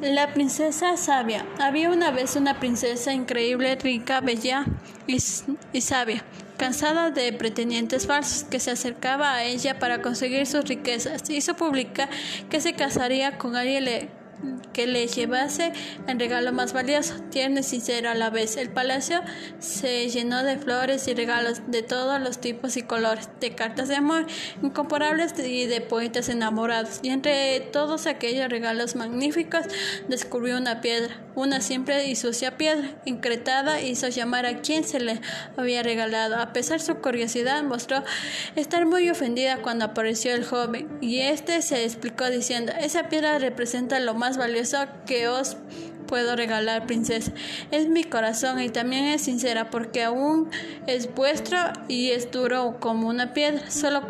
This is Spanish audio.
La princesa sabia. Había una vez una princesa increíble, rica, bella y, sabia, cansada de pretendientes falsos que se acercaba a ella para conseguir sus riquezas. Hizo pública que se casaría con alguien que le llevase el regalo más valioso, tierno y sincero a la vez. El palacio se llenó de flores y regalos de todos los tipos y colores, de cartas de amor incomparables y de poetas enamorados. Y entre todos aquellos regalos magníficos descubrió una piedra, una simple y sucia piedra, incretada, hizo llamar a quien se le había regalado. A pesar de su curiosidad, mostró estar muy ofendida cuando apareció el joven, y éste se explicó diciendo, esa piedra representa lo más valioso que os puedo regalar, princesa. Es mi corazón y también es sincera porque aún es vuestro y es duro como una piedra. Solo